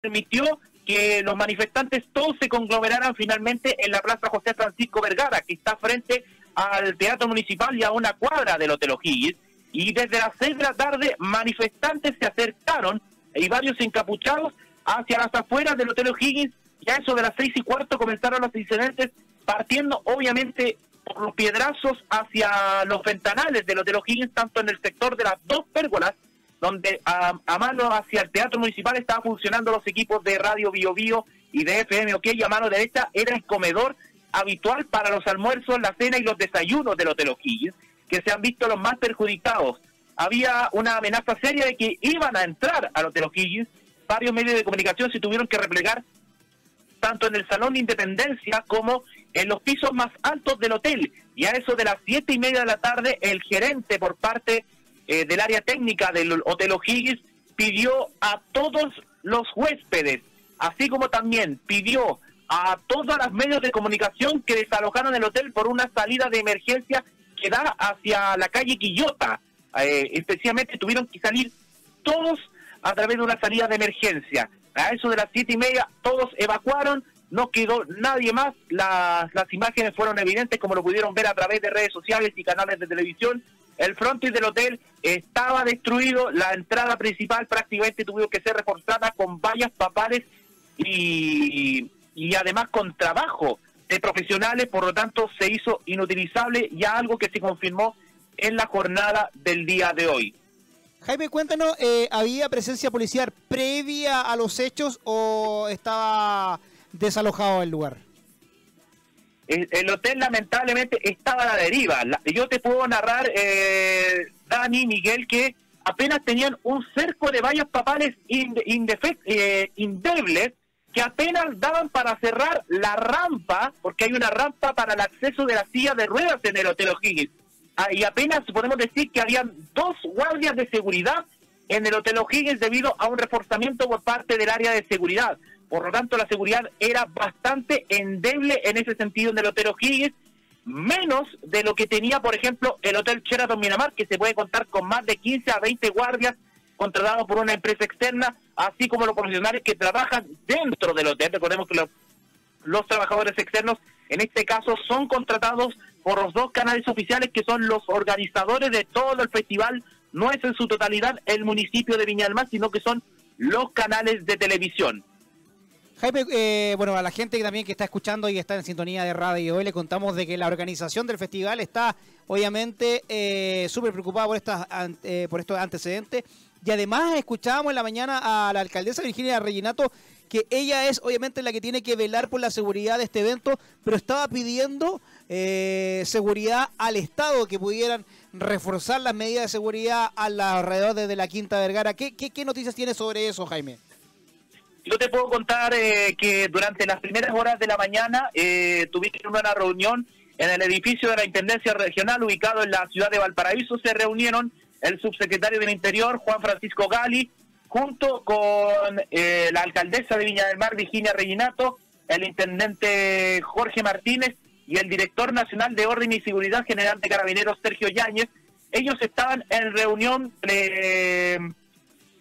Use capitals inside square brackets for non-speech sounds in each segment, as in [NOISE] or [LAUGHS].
permitió que los manifestantes todos se conglomeraran finalmente en la Plaza José Francisco Vergara, que está frente al Teatro Municipal y a una cuadra del Hotel O'Higgins. Y desde las seis de la tarde, manifestantes se acercaron y varios encapuchados hacia las afueras del Hotel O'Higgins. Ya eso de las seis y cuarto comenzaron los incidentes, partiendo obviamente por los piedrazos hacia los ventanales del Hotel O'Higgins, tanto en el sector de las dos pérgolas donde a, mano hacia el Teatro Municipal estaban funcionando los equipos de Radio Bio Bio y de FM OK, y a mano derecha era el comedor habitual para los almuerzos, la cena y los desayunos del Hotel O'Higgins, que se han visto los más perjudicados. Había una amenaza seria de que iban a entrar al Hotel O'Higgins, varios medios de comunicación se tuvieron que replegar tanto en el Salón de Independencia como en los pisos más altos del hotel. Y a eso de las siete y media de la tarde, el gerente por parte eh, del área técnica del Hotel O'Higgins pidió a todos los huéspedes, así como también pidió a todos los medios de comunicación que desalojaron el hotel por una salida de emergencia que da hacia la calle Quillota. Eh, especialmente tuvieron que salir todos a través de una salida de emergencia. A eso de las siete y media todos evacuaron, no quedó nadie más, las, las imágenes fueron evidentes como lo pudieron ver a través de redes sociales y canales de televisión el frontis del hotel estaba destruido, la entrada principal prácticamente tuvo que ser reforzada con vallas papales y, y además con trabajo de profesionales, por lo tanto se hizo inutilizable ya algo que se confirmó en la jornada del día de hoy. Jaime, cuéntanos, eh, ¿había presencia policial previa a los hechos o estaba desalojado el lugar? El, hotel lamentablemente estaba a la deriva. yo te puedo narrar, eh, Dani, Miguel, que apenas tenían un cerco de vallas papales eh, indebles que apenas daban para cerrar la rampa, porque hay una rampa para el acceso de la silla de ruedas en el Hotel O'Higgins. Ah, y apenas podemos decir que habían dos guardias de seguridad en el Hotel O'Higgins debido a un reforzamiento por parte del área de seguridad. Por lo tanto, la seguridad era bastante endeble en ese sentido en el Hotel O'Higgins, menos de lo que tenía, por ejemplo, el Hotel Sheraton Miramar, que se puede contar con más de 15 a 20 guardias contratados por una empresa externa, así como los profesionales que trabajan dentro del hotel. Recordemos que los, trabajadores externos, en este caso, son contratados por los dos canales oficiales que son los organizadores de todo el festival. No es en su totalidad el municipio de Viña sino que son los canales de televisión. Jaime, eh, bueno, a la gente también que está escuchando y está en sintonía de radio hoy le contamos de que la organización del festival está obviamente eh, súper preocupada por, estas, eh, por estos antecedentes y además escuchábamos en la mañana a la alcaldesa Virginia Reginato que ella es obviamente la que tiene que velar por la seguridad de este evento, pero estaba pidiendo seguridad al Estado, que pudieran reforzar las medidas de seguridad a los alrededores de la Quinta Vergara. ¿Qué, qué, qué noticias tiene sobre eso, Jaime? Yo te puedo contar eh, que durante las primeras horas de la mañana eh, tuvimos una reunión en el edificio de la Intendencia Regional ubicado en la ciudad de Valparaíso. Se reunieron el subsecretario del Interior, Juan Francisco Gali, junto con eh, la alcaldesa de Viña del Mar, Virginia Reginato, el intendente Jorge Martínez y el director nacional de Orden y Seguridad General de Carabineros, Sergio Yáñez. Ellos estaban en reunión eh,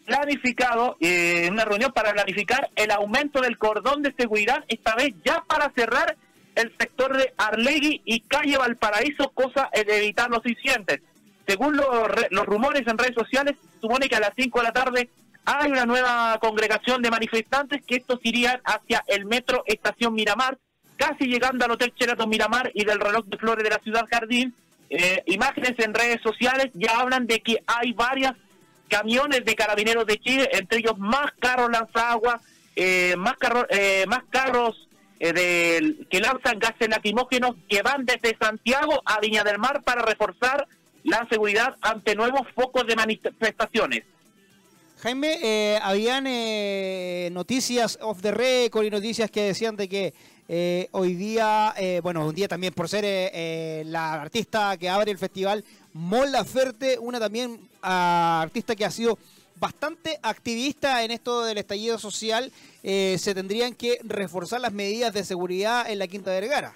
planificado eh, una reunión para planificar el aumento del cordón de seguridad, esta vez ya para cerrar el sector de Arlegui y calle Valparaíso, cosa de evitar los incidentes. Según los, los rumores en redes sociales, supone que a las 5 de la tarde hay una nueva congregación de manifestantes que estos irían hacia el metro Estación Miramar, casi llegando al Hotel Sheraton Miramar y del reloj de flores de la ciudad Jardín. Eh, imágenes en redes sociales ya hablan de que hay varias camiones de carabineros de Chile, entre ellos más carros lanzaguas, eh, más, carros eh, más carros eh, que lanzan gases lacrimógenos que van desde Santiago a Viña del Mar para reforzar la seguridad ante nuevos focos de manifestaciones. Jaime, eh, habían noticias off the record y noticias que decían de que hoy día, bueno, un día también por ser la artista que abre el festival, Mola Ferte, una también ah, artista que ha sido bastante activista en esto del estallido social, eh, se tendrían que reforzar las medidas de seguridad en la Quinta Vergara.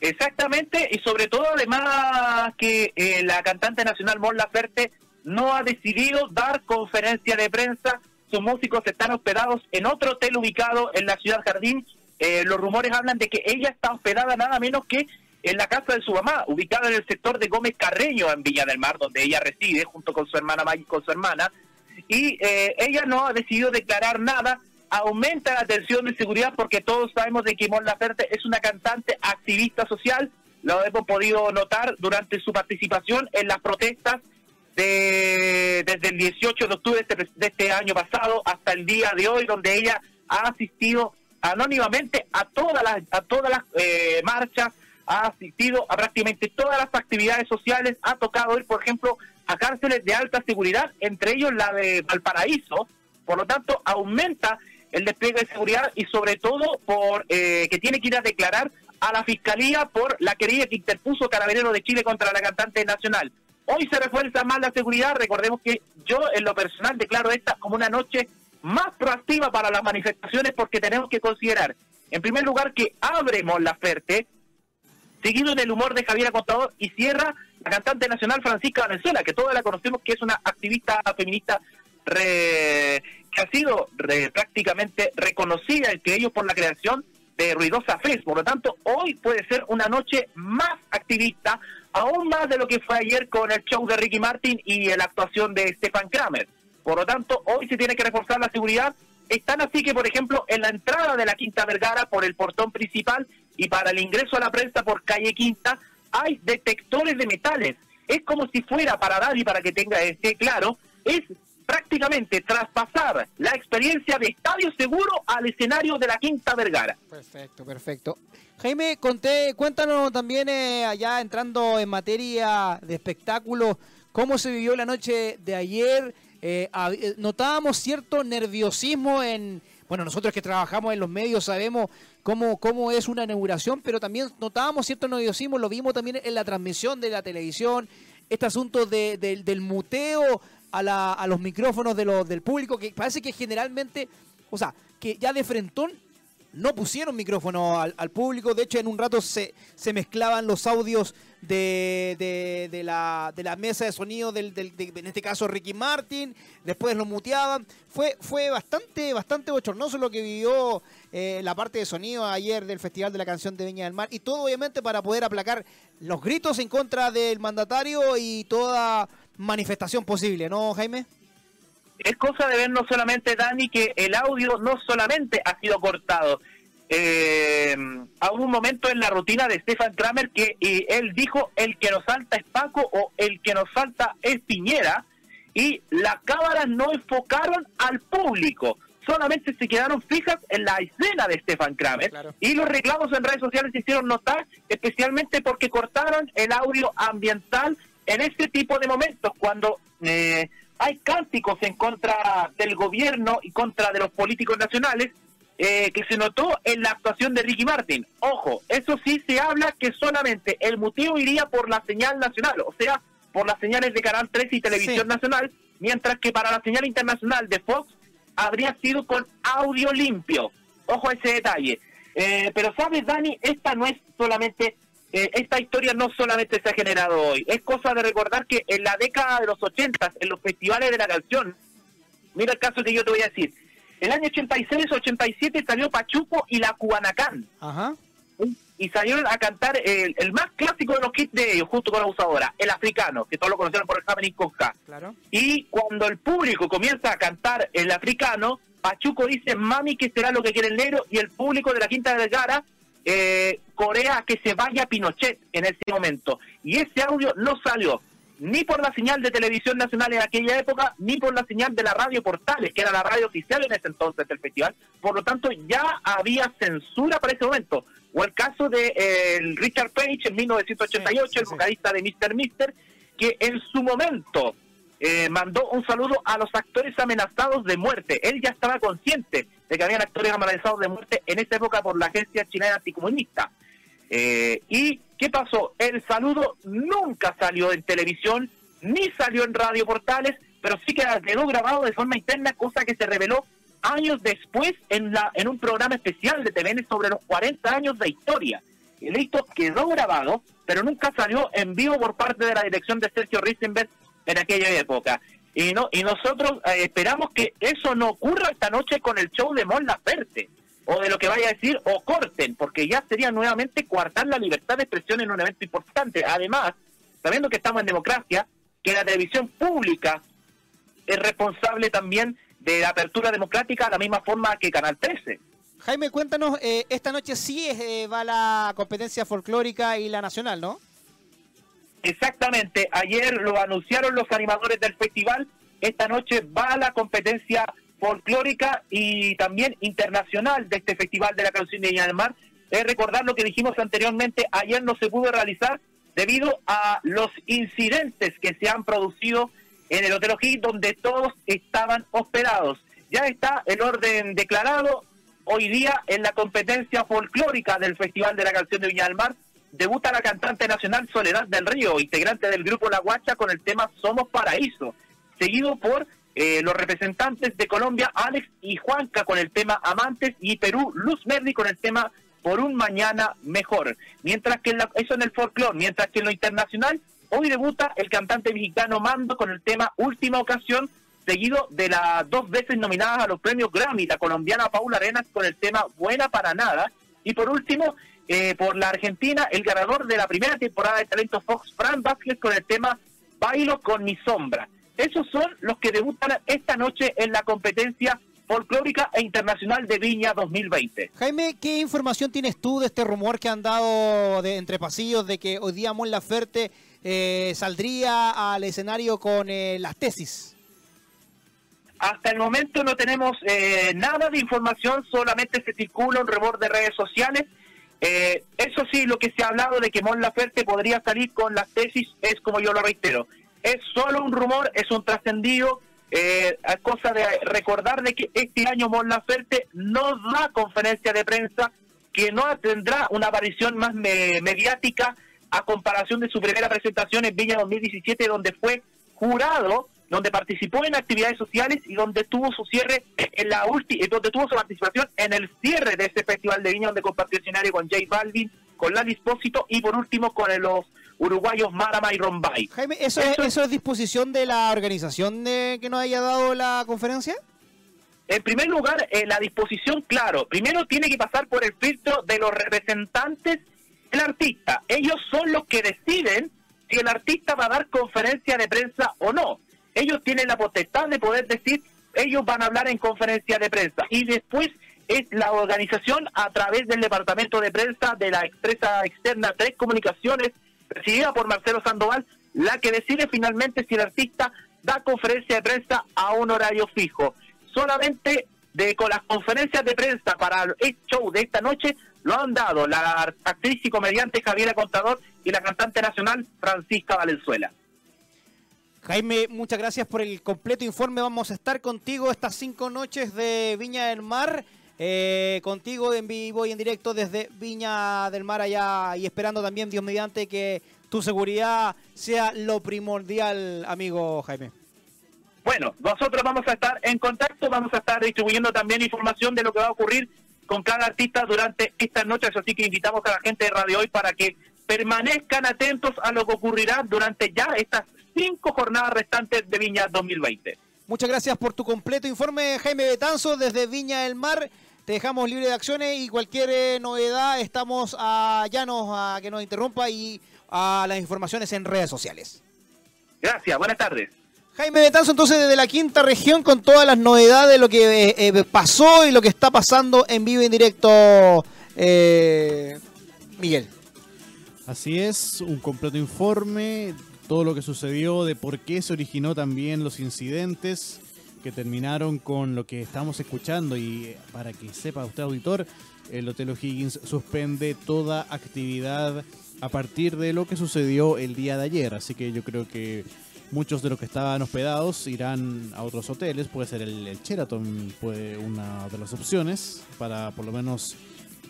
Exactamente, y sobre todo además que eh, la cantante nacional Mon Laferte no ha decidido dar conferencia de prensa sus músicos están hospedados en otro hotel ubicado en la ciudad Jardín. Eh, los rumores hablan de que ella está hospedada nada menos que en la casa de su mamá, ubicada en el sector de Gómez Carreño, en Villa del Mar, donde ella reside junto con su hermana Maggie, con su hermana. Y eh, ella no ha decidido declarar nada. Aumenta la tensión de seguridad porque todos sabemos de que Mon Laferte es una cantante activista social. Lo hemos podido notar durante su participación en las protestas de, desde el 18 de octubre este, de este año pasado hasta el día de hoy, donde ella ha asistido anónimamente a todas las, a todas las eh, marchas, ha asistido a prácticamente todas las actividades sociales, ha tocado ir, por ejemplo, a cárceles de alta seguridad, entre ellos la de Valparaíso, por lo tanto aumenta el despliegue de seguridad y sobre todo por eh, que tiene que ir a declarar a la fiscalía por la querella que interpuso Carabinero de Chile contra la cantante nacional. Hoy se refuerza más la seguridad, recordemos que yo en lo personal declaro esta como una noche más proactiva para las manifestaciones porque tenemos que considerar, en primer lugar, que abre Mon Laferte, seguido en el humor de Javier Acontador y cierra la cantante nacional Francisca Venezuela, que todos la conocemos que es una activista feminista que ha sido prácticamente reconocida entre ellos por la creación de Ruidosa Fest. Por lo tanto, hoy puede ser una noche más activista, aún más de lo que fue ayer con el show de Ricky Martin y la actuación de Stefan Kramer. Por lo tanto, hoy se tiene que reforzar la seguridad. Están así que, por ejemplo, en la entrada de la Quinta Vergara por el portón principal y para el ingreso a la prensa por calle Quinta hay detectores de metales. Es como si fuera para dar y para que tenga esté claro, es prácticamente traspasar la experiencia de estadio seguro al escenario de la Quinta Vergara. Perfecto, perfecto. Jaime, conté, cuéntanos también eh, allá entrando en materia de espectáculo, cómo se vivió la noche de ayer. Eh, eh, notábamos cierto nerviosismo en, bueno, nosotros que trabajamos en los medios sabemos cómo, cómo es una inauguración, pero también notábamos cierto nerviosismo, lo vimos también en la transmisión de la televisión, este asunto de, del muteo a, la, a los micrófonos de lo, del público, que parece que generalmente, o sea, que ya de frentón no pusieron micrófono al, al, público. De hecho, en un rato se, se mezclaban los audios de, de, de, la, de la mesa de sonido, del, del de, en este caso Ricky Martin. Después lo muteaban. Fue, fue bastante, bastante bochornoso lo que vivió eh, la parte de sonido ayer del Festival de la Canción de Viña del Mar. Y todo, obviamente, para poder aplacar los gritos en contra del mandatario y toda manifestación posible, ¿no, Jaime? Es cosa de ver no solamente, Dani, que el audio no solamente ha sido cortado. Eh, hubo un momento en la rutina de Stefan Kramer que él dijo, el que nos falta es Paco o el que nos falta es Piñera, y las cámaras no enfocaron al público, solamente se quedaron fijas en la escena de Stefan Kramer, y los reclamos en redes sociales se hicieron notar, especialmente porque cortaron el audio ambiental en este tipo de momentos, cuando... Eh, hay cánticos en contra del gobierno y contra de los políticos nacionales eh, que se notó en la actuación de Ricky Martin. Ojo, eso sí se habla que solamente el muteo iría por la señal nacional, o sea, por las señales de Canal 3 y Televisión Nacional, mientras que para la señal internacional de Fox habría sido con audio limpio. Ojo a ese detalle. Eh, pero sabes, Dani, esta no es solamente eh, esta historia no solamente se ha generado hoy, es cosa de recordar que en la década de los 80, en los festivales de la canción, mira el caso que yo te voy a decir, el año 86-87 salió Pachuco y la Cubanacán. Ajá. Y salieron a cantar el, más clásico de los kits de ellos, justo con la usadora, el africano, que todos lo conocieron por el Happening con Claro. Y cuando el público comienza a cantar el africano, Pachuco dice, mami, ¿qué será lo que quiere el negro? Y el público de la Quinta de Gara eh, Corea que se vaya Pinochet en ese momento. Y ese audio no salió ni por la señal de televisión nacional en aquella época, ni por la señal de la radio Portales, que era la radio oficial en ese entonces del festival. Por lo tanto, ya había censura para ese momento. O el caso de eh, Richard Page en 1988, el vocalista de Mr. Mister, que en su momento eh, mandó un saludo a los actores amenazados de muerte. Él ya estaba consciente de que habían actores amenazados de muerte en esa época por la agencia chilena anticomunista. Eh, ¿Y qué pasó? El saludo nunca salió en televisión, ni salió en radio portales, pero sí quedó grabado de forma interna, cosa que se reveló años después en, la, en un programa especial de TVN sobre los 40 años de historia. El hecho quedó grabado, pero nunca salió en vivo por parte de la dirección de Sergio Risenberg en aquella época. Y, no, y nosotros eh, esperamos que eso no ocurra esta noche con el show de Mon Laferte, o de lo que vaya a decir, o corten, porque ya sería nuevamente coartar la libertad de expresión en un evento importante. Además, sabiendo que estamos en democracia, que la televisión pública es responsable también de la apertura democrática, de la misma forma que Canal 13. Jaime, cuéntanos, eh, esta noche sí eh, va la competencia folclórica y la nacional, ¿no? Exactamente, ayer lo anunciaron los animadores del festival, esta noche va la competencia folclórica y también internacional de este festival de la canción de Viña del Mar. Es recordar lo que dijimos anteriormente, ayer no se pudo realizar debido a los incidentes que se han producido en el Hotel O'Higgins, donde todos estaban hospedados. Ya está el orden declarado. Hoy día en la competencia folclórica del Festival de la Canción de Viña del Mar debuta la cantante nacional Soledad del Río, integrante del grupo La Guacha con el tema Somos Paraíso, seguido por eh, los representantes de Colombia Alex y Juanca con el tema Amantes y Perú Luz Merdi con el tema Por un Mañana Mejor. Mientras que eso en el folclore, mientras que en lo internacional, hoy debuta el cantante mexicano Mando con el tema Última Ocasión, seguido de las dos veces nominadas a los premios Grammy, la colombiana Paula Arenas con el tema Buena para Nada. Y por último, eh, por la Argentina, el ganador de la primera temporada de Talento Fox, Fran Vázquez, con el tema Bailo con mi sombra. Esos son los que debutan esta noche en la competencia folclórica e internacional de Viña 2020. Jaime, ¿qué información tienes tú de este rumor que han dado de, entre pasillos de que hoy día Mon Laferte eh, saldría al escenario con eh, las tesis? Hasta el momento no tenemos nada de información, solamente se circula un rumor de redes sociales eh, eso sí, lo que se ha hablado de que Mon Laferte podría salir con las tesis es como yo lo reitero. Es solo un rumor, es un trascendido. Eh, cosa de recordar de que este año Mon Laferte no da conferencia de prensa, que no tendrá una aparición más mediática a comparación de su primera presentación en Viña 2017, donde fue jurado donde participó en actividades sociales y donde tuvo su cierre en la última, donde tuvo su participación en el cierre de este festival de viña donde compartió escenario con J Balvin, con La Dispósito y por último con los uruguayos Marama y Rombay. Jaime, ¿eso, es, ¿eso es disposición de la organización de que nos haya dado la conferencia? En primer lugar, eh, la disposición, claro, primero tiene que pasar por el filtro de los representantes del artista. Ellos son los que deciden si el artista va a dar conferencia de prensa o no ellos tienen la potestad de poder decir, ellos van a hablar en conferencia de prensa y después es la organización a través del departamento de prensa de la empresa externa Tres Comunicaciones, presidida por Marcelo Sandoval, la que decide finalmente si el artista da conferencia de prensa a un horario fijo. Solamente de con las conferencias de prensa para el show de esta noche lo han dado la actriz y comediante Javiera Contador y la cantante nacional Francisca Valenzuela. Jaime, muchas gracias por el completo informe. Vamos a estar contigo estas cinco noches de Viña del Mar. Eh, contigo en vivo y en directo desde Viña del Mar allá y esperando también, Dios mediante, que tu seguridad sea lo primordial, amigo Jaime. Bueno, nosotros vamos a estar en contacto, vamos a estar distribuyendo también información de lo que va a ocurrir con cada artista durante estas noches, así que invitamos a la gente de Radio Hoy para que permanezcan atentos a lo que ocurrirá durante ya estas cinco jornadas restantes de Viña 2020. Muchas gracias por tu completo informe, Jaime Betanzo, desde Viña del Mar. Te dejamos libre de acciones y cualquier eh, novedad estamos a llanos a que nos interrumpa y a las informaciones en redes sociales. Gracias, buenas tardes. Jaime Betanzo, entonces desde la quinta región con todas las novedades, de lo que eh, eh, pasó y lo que está pasando en vivo y en directo, Miguel. Así es, un completo informe todo lo que sucedió, de por qué se originó también los incidentes que terminaron con lo que estamos escuchando. Y eh, para que sepa usted auditor, el Hotel O'Higgins suspende toda actividad a partir de lo que sucedió el día de ayer, así que yo creo que muchos de los que estaban hospedados irán a otros hoteles, puede ser el, el Sheraton, puede una de las opciones para por lo menos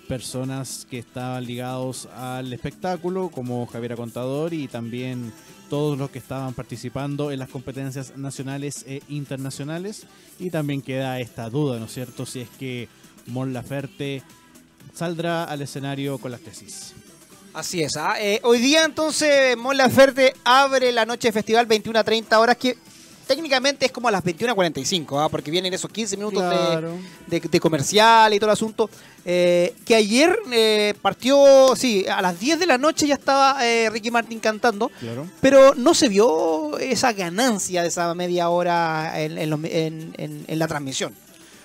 personas que estaban ligados al espectáculo, como Javier Contador y también todos los que estaban participando en las competencias nacionales e internacionales. Y también queda esta duda, ¿no es cierto?, si es que Mon Laferte saldrá al escenario con las tesis. Así es. ¿ah? Eh, hoy día entonces Mon Laferte abre la noche de festival 21 a 30 horas. Que técnicamente es como a las 21.45, ¿ah? porque vienen esos 15 minutos de- Claro. de, de comercial y todo el asunto. Eh, que ayer eh, partió, sí, a las 10 de la noche ya estaba eh, Ricky Martin cantando, Claro. pero no se vio esa ganancia de esa media hora en, en los- en- en- en la transmisión.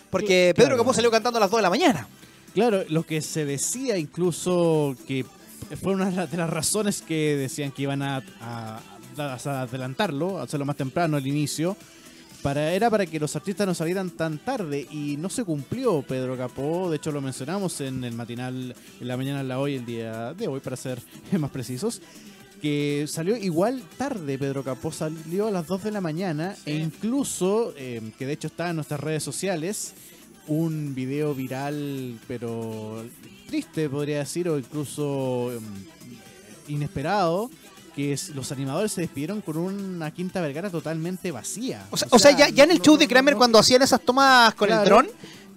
Porque Claro. Pedro Capó salió cantando a las 2 de la mañana. Claro, lo que se decía incluso que fue una de las razones que decían que iban a, a- adelantarlo, hacerlo más temprano al inicio, para, era para que los artistas no salieran tan tarde y no se cumplió Pedro Capó, de hecho lo mencionamos en el matinal en la mañana en la hoy, el día de hoy para ser [LAUGHS] más precisos, que salió igual tarde Pedro Capó, salió a las 2 de la mañana e incluso, eh, que de hecho está en nuestras redes sociales, un video viral, pero triste podría decir, o incluso em, inesperado, que es, los animadores se despidieron con una Quinta Vergara totalmente vacía. O sea, o sea, ya, ya en el no- show de Kramer, no- cuando hacían esas tomas con el dron,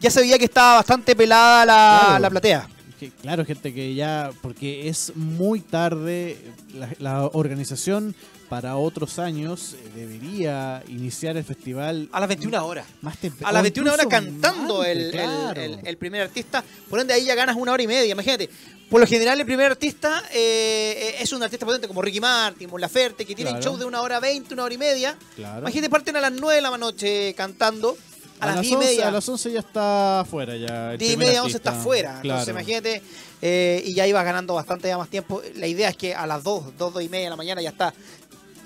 ya se veía que estaba bastante pelada la, Claro. la platea. que- claro, gente que ya, porque es muy tarde, la, la organización para otros años eh, debería iniciar el festival A las 21 horas. más temprano. A las 21 horas cantando el, el- el- el primer artista. Por ende, ahí ya ganas una hora y media. Imagínate. Por lo general, el primer artista eh, es un artista potente como Ricky Martin, Mon Laferte, que tienen Claro. shows de una hora 20, una hora y media. Claro. Imagínate, parten a las 9 de la noche cantando. A, las 10 y 11, media. a las 11 ya está afuera. Ya, el 10 y media, 11 artista. está fuera. Entonces, imagínate. eh, y ya ibas ganando bastante ya más tiempo. La idea es que a las 2, 2, 2 y media de la mañana ya está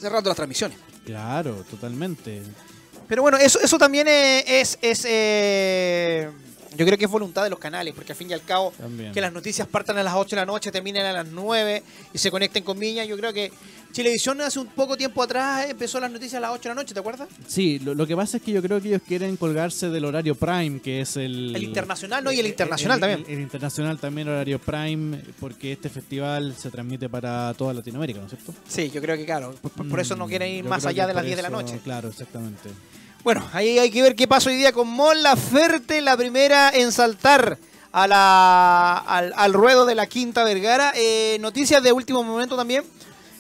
cerrando las transmisiones. Claro, totalmente. Pero bueno, eso, eso también eh, es, es eh, yo creo que es voluntad de los canales, porque al fin y al cabo También. que las noticias partan a las 8 de la noche, terminen a las 9 y se conecten con Viña. Yo creo que Chilevisión hace un poco tiempo atrás empezó las noticias a las 8 de la noche, ¿te acuerdas? Sí, lo, lo que pasa es que yo creo que ellos quieren colgarse del horario prime, que es el... El internacional, ¿no? Y el eh, internacional el- también. El, el internacional también horario prime, porque este festival se transmite para toda Latinoamérica, ¿no es cierto? Sí, yo creo que claro. Por, por eso no Mm, quieren ir yo más allá de las por 10 de la noche. Claro, exactamente. Bueno, ahí hay que ver qué pasa hoy día con Mon Laferte, la primera en saltar a la, al, al ruedo de la Quinta Vergara. Eh, noticias de último momento también.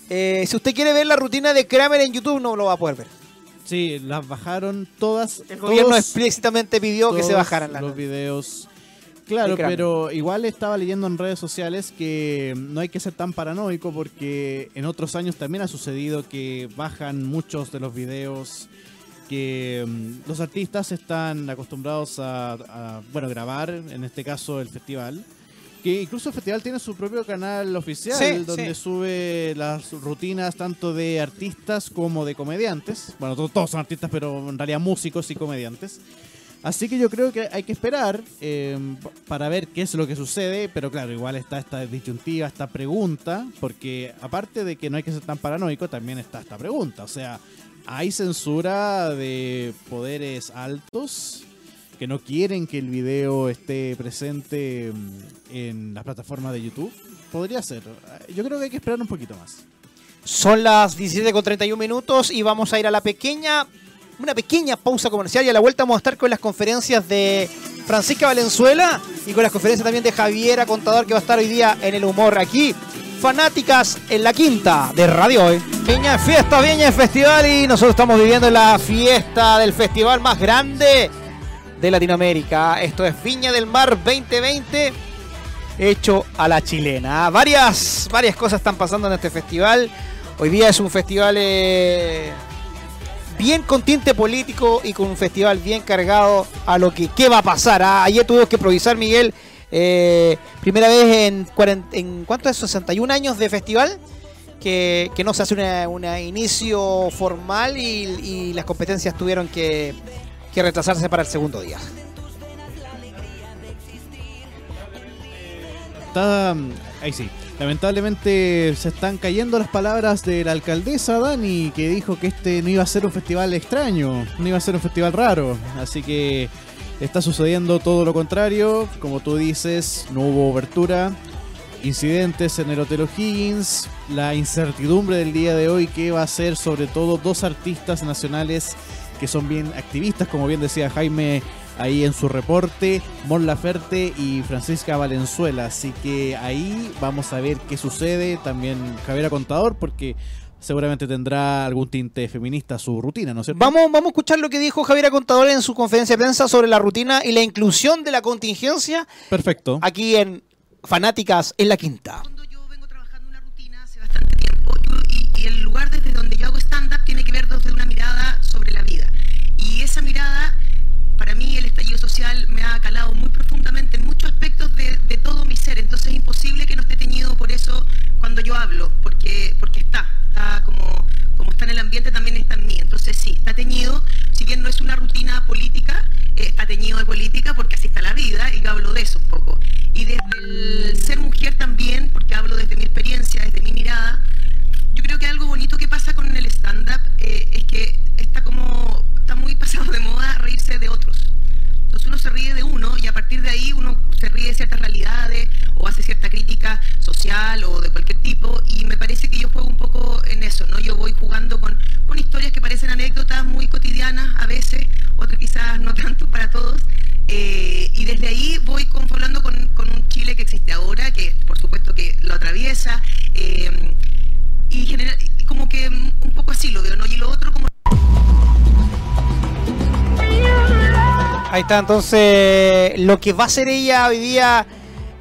Eh, si usted quiere ver la rutina de Kramer en YouTube, no lo va a poder ver. Sí, las bajaron todas. El gobierno todos- explícitamente pidió que se bajaran las los videos. Claro, pero igual estaba leyendo en redes sociales que no hay que ser tan paranoico porque en otros años también ha sucedido que bajan muchos de los videos que mm, los artistas están acostumbrados a, a, bueno grabar, en este caso el festival. Que incluso el festival tiene su propio canal oficial Sí, donde sí. sube las rutinas tanto de artistas como de comediantes. Bueno, to- todos son artistas, pero en realidad músicos y comediantes. Así que yo creo que hay que esperar eh, para ver qué es lo que sucede, pero claro, igual está esta disyuntiva, esta pregunta, porque aparte de que no hay que ser tan paranoico, también está esta pregunta. O sea, ¿hay censura de poderes altos que no quieren que el video esté presente mm, en las plataformas de YouTube? Podría ser. Yo creo que hay que esperar un poquito más. Son las 17 con 31 minutos y vamos a ir a la pequeña, una pequeña pausa comercial y a la vuelta vamos a estar con las conferencias de Francisca Valenzuela y con las conferencias también de Javiera Contador que va a estar hoy día en el humor aquí. Fanáticas en la quinta de Radio Hoy. Viña Fiesta, Viña Festival y nosotros estamos viviendo la fiesta del festival más grande de Latinoamérica. Esto es Viña del Mar 2020 hecho a la chilena. Varias, varias cosas están pasando en este festival. Hoy día es un festival eh, bien con tinte político y con un festival bien cargado a lo que qué va a pasar. Ah, Ayer tuvimos que improvisar, Miguel, eh, primera vez en, 40 en ¿cuánto es? 61 años de festival. Que, no se hace un inicio formal y, las competencias tuvieron que, que retrasarse para el segundo día. Está, ahí sí. Lamentablemente se están cayendo las palabras de la alcaldesa Dani, que dijo que este no iba a ser un festival extraño, no iba a ser un festival raro. Así que está sucediendo todo lo contrario. Como tú dices, no hubo obertura, incidentes en el Hotel O'Higgins, la incertidumbre del día de hoy que va a ser sobre todo dos artistas nacionales que son bien activistas, como bien decía Jaime ahí en su reporte, Mon Laferte y Francisca Valenzuela. Así que ahí vamos a ver qué sucede. También Javiera Contador, porque seguramente tendrá algún tinte feminista su rutina, ¿no es cierto? Vamos, vamos a escuchar lo que dijo Javier Contador en su conferencia de prensa sobre la rutina y la inclusión de la contingencia Perfecto. aquí en Fanáticas en la Quinta. Yo vengo trabajando una rutina hace bastante tiempo y, y el lugar desde donde yo hago stand-up tiene que ver desde una mirada sobre la vida. Y esa mirada, para mí el estallido social me ha calado muy profundamente en muchos aspectos de, de todo mi ser. Entonces es imposible que no esté por eso cuando yo hablo, porque, porque está, está como, como está en el ambiente también está en mí. Entonces sí, está teñido, si bien no es una rutina política, eh, está teñido de política porque así está la vida y yo hablo de eso un poco. Entonces lo que va a hacer ella hoy día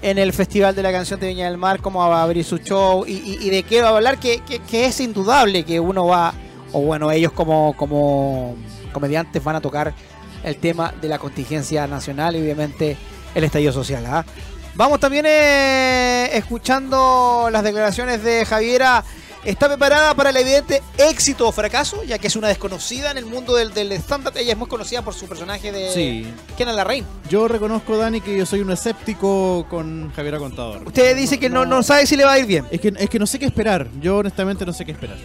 en el Festival de la Canción de Viña del Mar, cómo va a abrir su show y, de qué va a hablar, que, es indudable que uno va, o bueno, ellos como, como comediantes van a tocar el tema de la contingencia nacional y obviamente el estallido social. ¿ah? Vamos también eh, escuchando las declaraciones de Javiera. Está preparada para el evidente éxito o fracaso, ya que es una desconocida en el mundo del, del stand-up. Ella es muy conocida por su personaje de sí. ¿Quién es la reina? Yo reconozco, Dani, que yo soy un escéptico con Javiera Contador. Usted dice que no, no sabe si le va a ir bien. Es que, es que no sé qué esperar. Yo honestamente no sé qué esperar.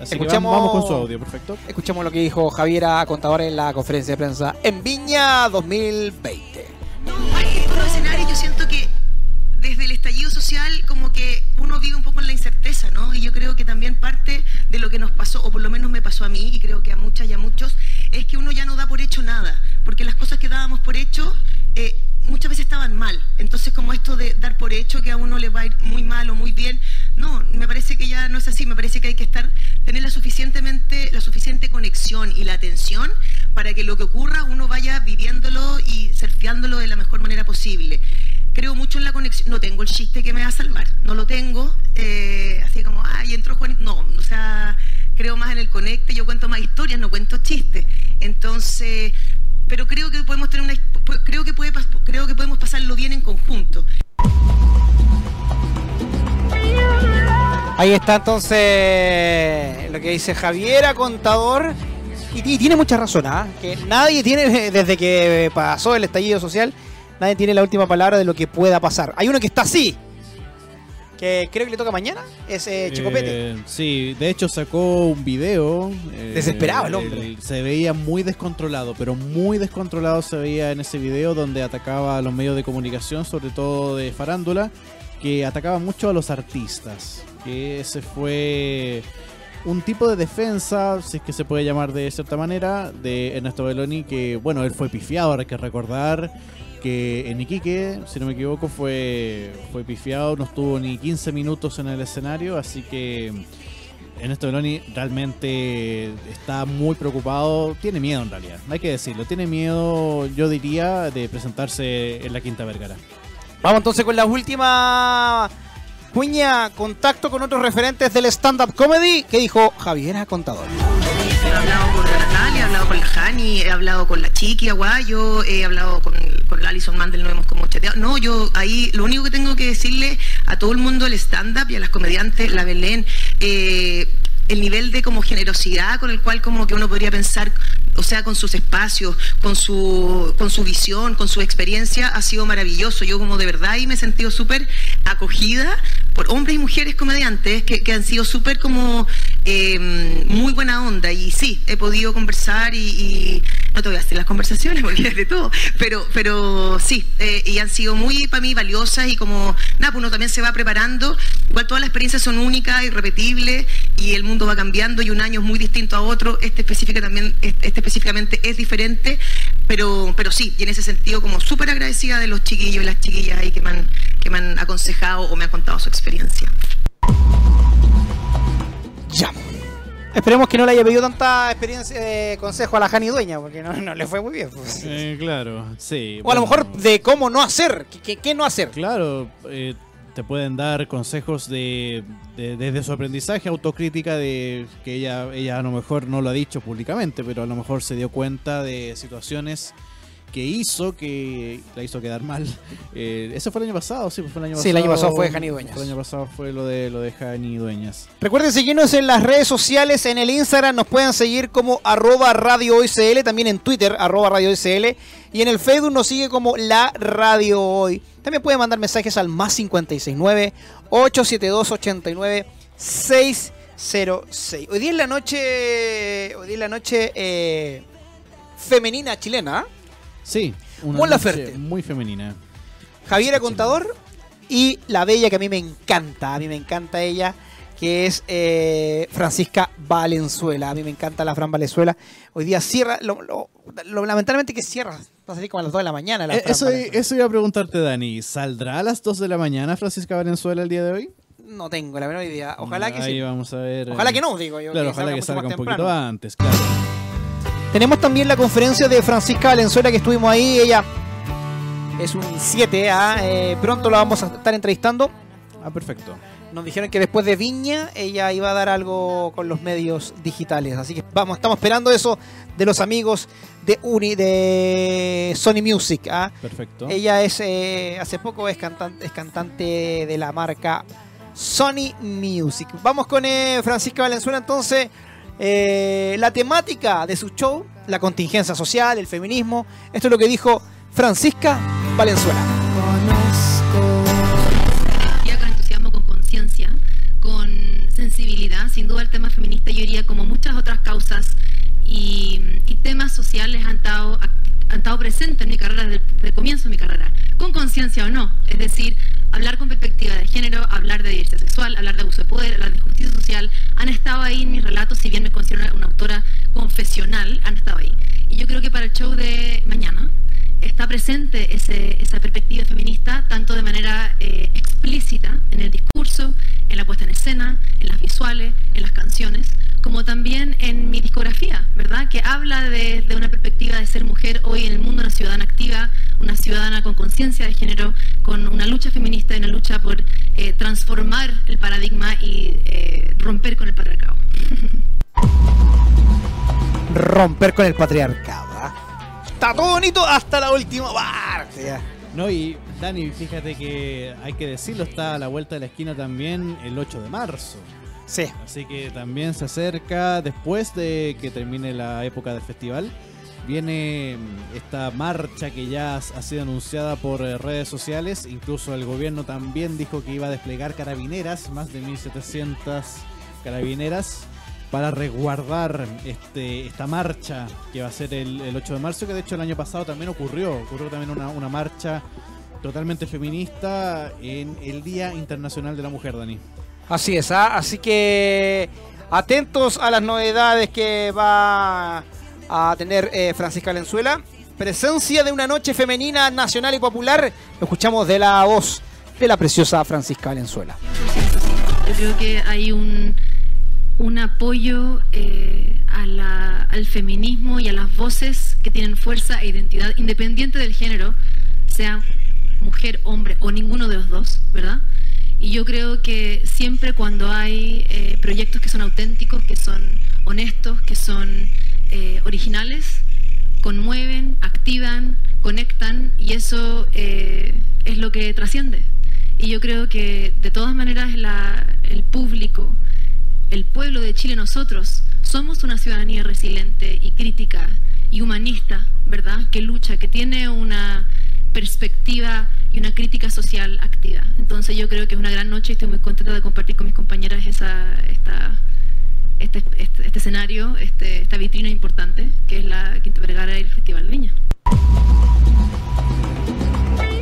Así Escuchamos, vamos, vamos, con su audio, perfecto. Escuchemos lo que dijo Javiera Contador en la conferencia de prensa en Viña 2020. No, los escenarios yo siento que desde el estallido social como que uno vive un poco en la incerteza, ¿no? Y yo creo que también parte de lo que nos pasó, o por lo menos me pasó a mí, y creo que a muchas y a muchos, es que uno ya no da por hecho nada, porque las cosas que dábamos por hecho eh, muchas veces estaban mal. Entonces como esto de dar por hecho que a uno le va a ir muy mal o muy bien, no, me parece que ya no es así, me parece que hay que estar, tener la suficientemente, la suficiente conexión y la atención para que lo que ocurra uno vaya viviéndolo y surfeándolo de la mejor manera posible creo mucho en la conexión. No tengo el chiste que me va a salvar, no lo tengo. Eh, así como, ay, entró Juan. No, o sea, creo más en el conecte. Yo cuento más historias, no cuento chistes. Entonces, pero creo que podemos tener una. Creo que, puede, creo que podemos pasarlo bien en conjunto. Ahí está entonces lo que dice Javiera Contador. Y, y tiene mucha razón, ¿ah? Que nadie tiene, desde que pasó el estallido social, nadie tiene la última palabra de lo que pueda pasar. Hay uno que está así. Que creo que le toca mañana. Es eh, Chicopete. Eh, sí, de hecho sacó un video. Eh, Desesperado el hombre. El, se veía muy descontrolado, pero muy descontrolado se veía en ese video donde atacaba a los medios de comunicación, sobre todo de farándula, que atacaba mucho a los artistas. Que ese fue un tipo de defensa, si es que se puede llamar de cierta manera, de Ernesto Belloni, que bueno, él fue pifiado, hay que recordar que en Iquique, si no me equivoco, fue, fue pifiado, no estuvo ni 15 minutos en el escenario, así que Ernesto Beloni realmente está muy preocupado, tiene miedo en realidad, hay que decirlo, tiene miedo, yo diría, de presentarse en la Quinta Vergara. Vamos entonces con la última cuña, contacto con otros referentes del stand-up comedy, que dijo Javiera Contador. He hablado con Natalia, he hablado con la Jani, he hablado con la Chiqui Aguayo, he hablado con, la Alison Mandel, no hemos como chateado. No, yo ahí lo único que tengo que decirle a todo el mundo el stand-up y a las comediantes, la Belén, eh, el nivel de como generosidad con el cual como que uno podría pensar, o sea, con sus espacios, con su, con su visión, con su experiencia, ha sido maravilloso. Yo como de verdad y me he sentido súper acogida por hombres y mujeres comediantes que, han sido súper como eh, muy buena onda. Y sí, he podido conversar y, no te voy a hacer las conversaciones [LAUGHS] porque es de todo, pero, pero sí, eh, y han sido muy para mí valiosas y como, nada, pues uno también se va preparando. Igual todas las experiencias son únicas, irrepetibles y el mundo va cambiando y un año es muy distinto a otro. Este, específica también, este, específicamente es diferente, pero, pero sí, y en ese sentido como súper agradecida de los chiquillos y las chiquillas ahí que me, han, que me han aconsejado o me han contado su experiencia. Ya. Esperemos que no le haya pedido tanta experiencia de consejo a la Jani Dueña, porque no, no le fue muy bien. pues. Eh, claro, sí. O a lo mejor de cómo no hacer, qué no hacer. Claro, eh, te pueden dar consejos de, de- desde su aprendizaje, autocrítica de que ella, ella a lo mejor no lo ha dicho públicamente, pero a lo mejor se dio cuenta de situaciones que hizo que la hizo quedar mal. [LAUGHS] Eh, eso fue el año pasado, sí, pues fue el año Sí, el año pasado fue Jani Dueñas. El año pasado fue lo de lo de Jani Dueñas. Recuerden seguirnos en las redes sociales, en el Instagram nos pueden seguir como arroba radio OICL, también en Twitter arroba radio OICL y en el Facebook nos sigue como la radio hoy. También pueden mandar mensajes al más 569 872 89 606. Hoy día es la noche, hoy día es la noche eh, femenina chilena. ¿ah? Sí, una Mon Laferte. muy femenina. Javiera Contador y la bella que a mí me encanta, a mí me encanta ella, que es eh, Francisca Valenzuela. A mí me encanta la Fran Valenzuela. Hoy día cierra, lo, lo- lo- lamentablemente que cierra, va a salir como a las 2 de la mañana. La Eh, Fran eso, Valenzuela. eso iba a preguntarte, Dani. ¿Saldrá a las 2 de la mañana Francisca Valenzuela el día de hoy? No tengo la menor idea. Ojalá que Ahí sí. vamos a ver. Ojalá eh, que no, digo yo. Claro, ojalá que salga un poquito antes, claro. Tenemos también la conferencia de Francisca Valenzuela que estuvimos ahí. Ella es un 7, ¿ah? Eh, pronto la vamos a estar entrevistando. Ah, perfecto. Nos dijeron que después de Viña ella iba a dar algo con los medios digitales. Así que vamos, estamos esperando eso de los amigos de Uni, de Sony Music. ¿ah? Perfecto. Ella es eh, hace poco es cantante, es cantante de la marca Sony Music. Vamos con eh, Francisca Valenzuela entonces. Eh, la temática de su show, la contingencia social, el feminismo. Esto es lo que dijo Francisca Valenzuela. Con entusiasmo, con conciencia, con sensibilidad. Sin duda el tema feminista yo diría como muchas otras causas y, temas sociales han estado, han estado presentes en mi carrera desde el, comienzo de mi carrera, con conciencia o no. Es decir, hablar con perspectiva de género, hablar de diversidad sexual, hablar de abuso de poder, hablar de justicia social, han estado ahí en mis relatos, si bien me considero una autora confesional, han estado ahí. Y yo creo que para el show de mañana está presente ese- esa perspectiva feminista, tanto de manera eh, explícita en el discurso, en la puesta en escena, en las visuales, en las canciones, como también en mi discografía, ¿verdad? Que habla de, de una perspectiva de ser mujer hoy en el mundo, una ciudadana activa, una ciudadana con conciencia de género, con una lucha feminista y una lucha por eh, transformar el paradigma y eh, romper con el patriarcado. romper con el patriarcado. ¿ah? Está todo bonito hasta la última parte. ya. No, y Dani, fíjate que hay que decirlo, está a la vuelta de la esquina también el 8 de marzo. Sí. Así que también se acerca después de que termine la época del festival. Viene mm, esta marcha que ya ha sido anunciada por eh, redes sociales. Incluso el gobierno también dijo que iba a desplegar carabineras, más de 1700 carabineras, para resguardar este, esta marcha que va a ser el, el 8 de marzo. Que de hecho el año pasado también ocurrió. Ocurrió también una, una marcha totalmente feminista en el Día Internacional de la Mujer, Dani. Así es, ¿ah? así que atentos a las novedades que va a tener eh, Francisca Valenzuela. Presencia de una noche femenina nacional y popular. Lo escuchamos de la voz de la preciosa Francisca Valenzuela. Yo creo que hay un, un apoyo eh, al feminismo y a las voces que tienen fuerza e identidad, independiente del género, sea mujer, hombre o ninguno de los dos, ¿verdad? Y yo creo que siempre cuando hay eh, proyectos que son auténticos, que son honestos, que son eh, originales, conmueven, activan, conectan y eso eh, es lo que trasciende. Y yo creo que de todas maneras el público, el pueblo de Chile, nosotros, somos una ciudadanía resiliente y crítica y humanista, ¿verdad? Que lucha, que tiene una perspectiva y una crítica social activa. Entonces yo creo que es una gran noche y estoy muy contenta de compartir con mis compañeras esa, esta, este, este- este escenario, este, esta vitrina importante, que es la Quinta Vergara y el Festival de Viña.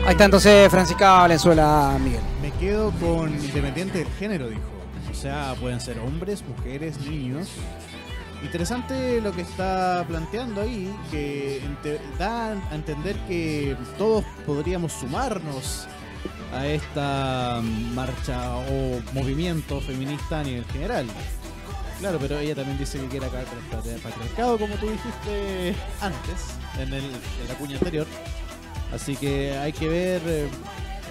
Ahí está entonces Francisca Valenzuela, Miguel. Me quedo con independiente del género, dijo. O sea, pueden ser hombres, mujeres, niños. Interesante lo que está planteando ahí, que da a entender que todos podríamos sumarnos a esta marcha o movimiento feminista a nivel general. Claro, pero ella también dice que quiere acabar con el patri- patriarcado, como tú dijiste antes, en, el, en la cuña anterior. Así que hay que ver, eh,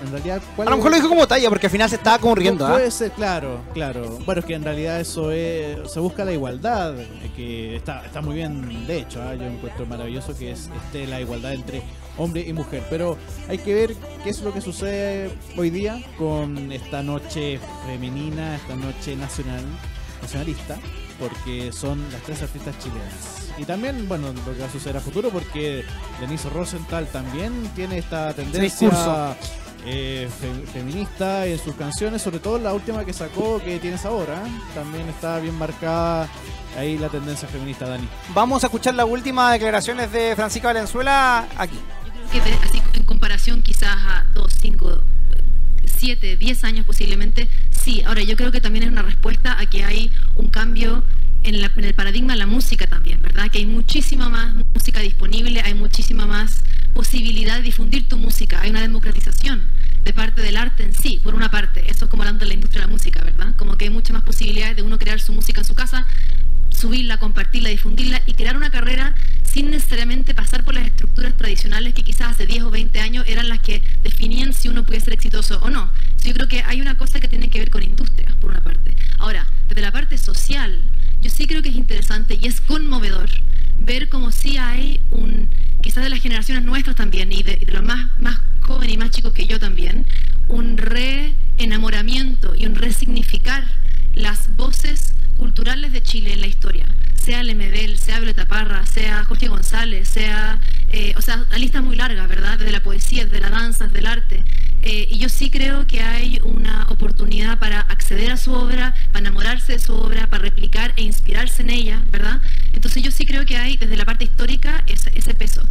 en realidad, cuál A lo mejor lo dijo como talla, porque al final se estaba como riendo, ¿ah? Puede ser, claro, claro. Bueno, es que en realidad eso es. Se busca la igualdad, eh, que está, está muy bien, de hecho, ¿ah? yo encuentro maravilloso que es, esté la igualdad entre hombre y mujer. Pero hay que ver qué es lo que sucede hoy día con esta noche femenina, esta noche nacional, nacionalista, porque son las tres artistas chilenas. Y también, bueno, lo que va a suceder a futuro, porque Denise Rosenthal también tiene esta tendencia. Eh, fe- feminista en sus canciones, sobre todo la última que sacó, que tienes ahora. También está bien marcada ahí la tendencia feminista, Dani. Vamos a escuchar las últimas declaraciones de Francisca Valenzuela aquí. Yo creo que así en comparación quizás a 2, 5, 7, 10 años posiblemente, sí. Ahora yo creo que también es una respuesta a que hay un cambio en, la- en el paradigma de la música también, ¿verdad? Que hay muchísima más música disponible, hay muchísima más posibilidad de difundir tu música, hay una democratización de parte del arte en sí, por una parte, eso es como hablando de la industria de la música, ¿verdad? Como que hay muchas más posibilidades de uno crear su música en su casa, subirla, compartirla, difundirla y crear una carrera sin necesariamente pasar por las estructuras tradicionales que quizás hace 10 o 20 años eran las que definían si uno puede ser exitoso o no. Yo creo que hay una cosa que tiene que ver con industria, por una parte. Ahora, desde la parte social, yo sí creo que es interesante y es conmovedor ver como si hay un, quizás de las generaciones nuestras también y de, los más, más jóvenes y más chicos que yo también, un re-enamoramiento y un resignificar las voces culturales de Chile en la historia, sea Lemebel, sea Violeta Parra, sea Jorge González, sea, eh, o sea, la lista es muy larga, ¿verdad? Desde la poesía, desde la danza, desde el arte. Eh, y yo sí creo que hay una oportunidad para acceder a su obra, para enamorarse de su obra, para replicar e inspirarse en ella, ¿verdad? Entonces yo sí creo que hay desde la parte histórica ese, peso.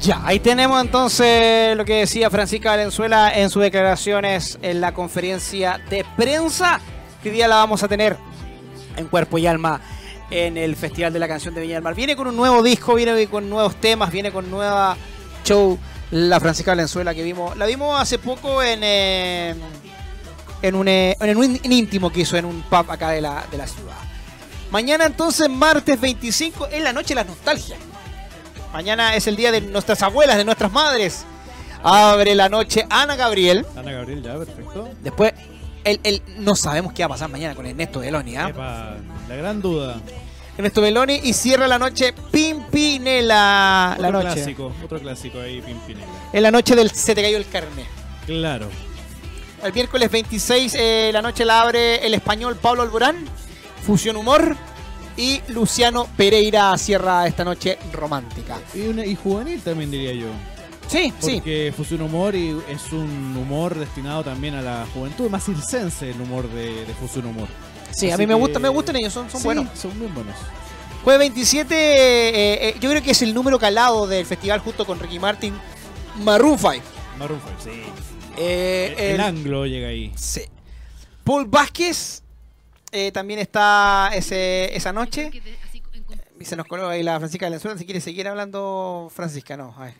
Ya, ahí tenemos entonces lo que decía Francisca Valenzuela en sus declaraciones en la conferencia de prensa, que día la vamos a tener en cuerpo y alma en el Festival de la Canción de Viña del Mar. Viene con un nuevo disco, viene con nuevos temas, viene con nueva show, la Francisca Valenzuela que vimos. La vimos hace poco en, eh, en, un, eh, en un íntimo que hizo en un pub acá de la, de la ciudad. Mañana entonces, martes 25, es la noche de la nostalgia. Mañana es el día de nuestras abuelas, de nuestras madres. Abre la noche Ana Gabriel. Ana Gabriel, ya, perfecto. Después, el, el- no sabemos qué va a pasar mañana con Ernesto Beloni. ¿ah? La gran duda. Ernesto Beloni y cierra la noche Pimpinela. La otro noche. clásico, otro clásico ahí, Pimpinela. En la noche del Se te cayó el carnet. Claro. El miércoles 26, eh, la noche la abre el español Pablo Alborán, Fusión Humor y Luciano Pereira cierra esta noche romántica. Y, una- y juvenil también diría yo. Sí, sí. Porque Fusión Humor y es un humor destinado también a la juventud, más circense el humor de, de Fusión Humor. Sí, a mí me gusta, me gustan ellos, son, son Sí, buenos. Son muy buenos. Jueves 27, eh, eh, yo creo que es el número calado del festival junto con Ricky Martin, Maroon 5. Maroon 5, sí. Eh, el, el- anglo llega ahí. sí. Paul Vázquez eh, también está ese, esa noche. Y se nos coló ahí la Francisca Valenzuela. Si quiere seguir hablando, Francisca, no. A ver,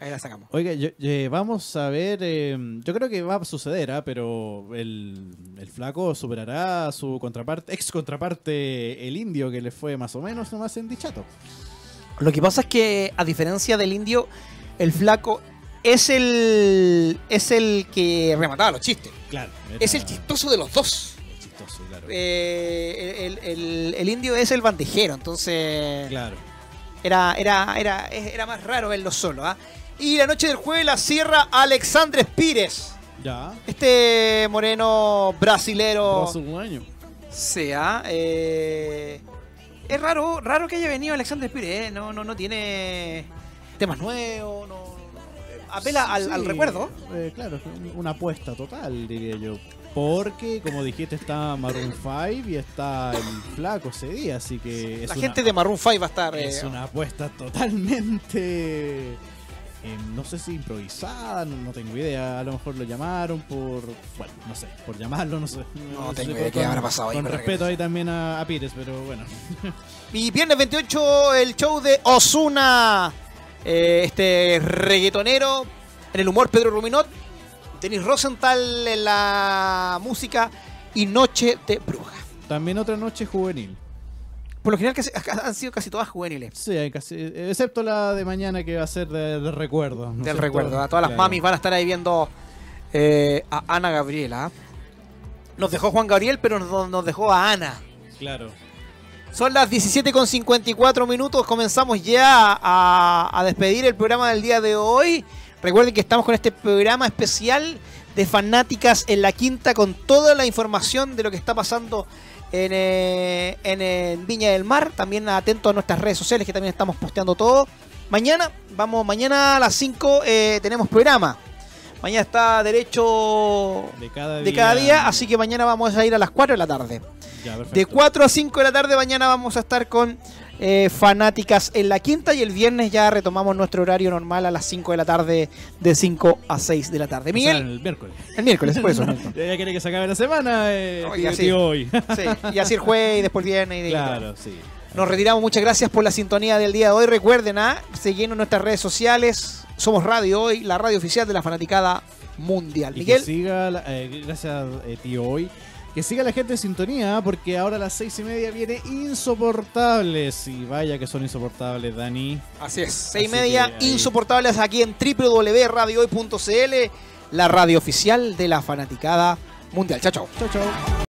ahí la sacamos. Oiga, yo- eh, vamos a ver, eh, yo creo que va a suceder, ¿ah? pero el, el flaco superará a su contraparte, ex contraparte, el indio, que le fue más o menos nomás en dichato. Lo que pasa es que, a diferencia del indio, el flaco es el, es el que remataba los chistes. Claro. Es el chistoso de los dos. chistoso, claro. Eh, el, el- el indio es el bandejero, entonces Claro. era, era, era, era más raro verlo solo. ¿ah? Y la noche del jueves la cierra Alexandre Pires. Ya. Este moreno brasilero. Brasileño. sea. eh, es raro, raro que haya venido Alexandre Pires, ¿eh? no, no, no tiene temas nuevos, no- apela al, Sí, al recuerdo. eh, claro, es un- una apuesta total, diría yo. Porque, como dijiste, está Maroon 5 y está el flaco ese día, así que es La una- gente de Maroon 5 va a estar. eh, Es una apuesta totalmente. eh, no sé si improvisada, no, no tengo idea. A lo mejor lo llamaron por. Bueno, no sé, por llamarlo, no sé. No sé tengo si idea qué habrá pasado ahí Con respeto ahí también a, a Pires, pero bueno. [LAUGHS] Y viernes 28, el show de Osuna. Este reggaetonero. En el humor, Pedro Ruminot. Denis Rosenthal en la música y Noche de Bruja. También otra noche juvenil. Por lo general que se- han sido casi todas juveniles. Sí, hay casi, excepto la de mañana que va a ser de, de recuerdo. ¿no es Del recuerdo. A todas las Claro. mamis van a estar ahí viendo eh, a Ana Gabriela. Nos dejó Juan Gabriel, pero nos, nos dejó a Ana. Claro. Son las 17 con 54 minutos. Comenzamos ya a, despedir el programa del día de hoy. Recuerden que estamos con este programa especial de fanáticas en la quinta con toda la información de lo que está pasando en, eh, eh, Viña del Mar. También atento a nuestras redes sociales que también estamos posteando todo. Mañana, vamos, mañana a las 5 eh, tenemos programa. Mañana está derecho De cada día. de cada día, así que mañana vamos a ir a las 4 de la tarde. Ya. De 4 a 5 de la tarde mañana vamos a estar con eh, fanáticas en la quinta y el viernes ya retomamos nuestro horario normal a las 5 de la tarde, de 5 a 6 de la tarde. O sea, Miguel, el miércoles. el miércoles, por eso. [LAUGHS] Milton. Ya quiere que se acabe la semana, eh, Oiga, tío, sí. tío, hoy. Sí, y así el jueves y después el viernes. Y claro, sí. Nos retiramos, muchas gracias por la sintonía del día de hoy. Recuerden, ¿ah? seguirnos en nuestras redes sociales. Somos Radio Hoy, la radio oficial de la fanaticada mundial. Y que Miguel, siga, la- eh, gracias eh, tío hoy, que siga la gente en sintonía, porque ahora a las seis y media viene Insoportables. Y vaya que son insoportables, Dani. así es. Seis y media, que insoportables aquí en www.radiohoy.cl, la radio oficial de la fanaticada mundial. Chao, chao. Chau, chau.